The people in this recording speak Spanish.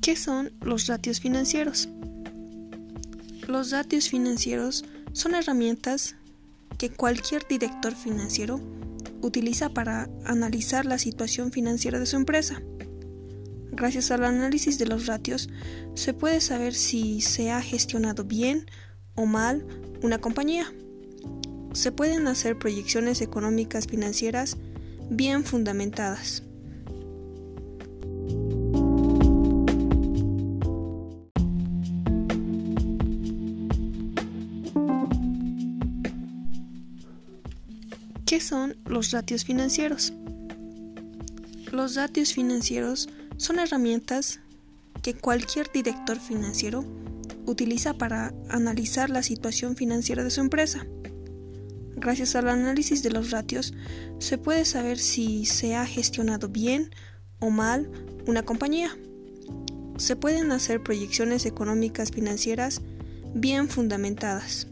¿Qué son los ratios financieros? Los ratios financieros son herramientas que cualquier director financiero utiliza para analizar la situación financiera de su empresa. Gracias al análisis de los ratios se puede saber si se ha gestionado bien o mal una compañía. Se pueden hacer proyecciones económicas financieras bien fundamentadas. ¿Qué son los ratios financieros? Los ratios financieros son herramientas que cualquier director financiero utiliza para analizar la situación financiera de su empresa. Gracias al análisis de los ratios se puede saber si se ha gestionado bien o mal una compañía. Se pueden hacer proyecciones económicas financieras bien fundamentadas.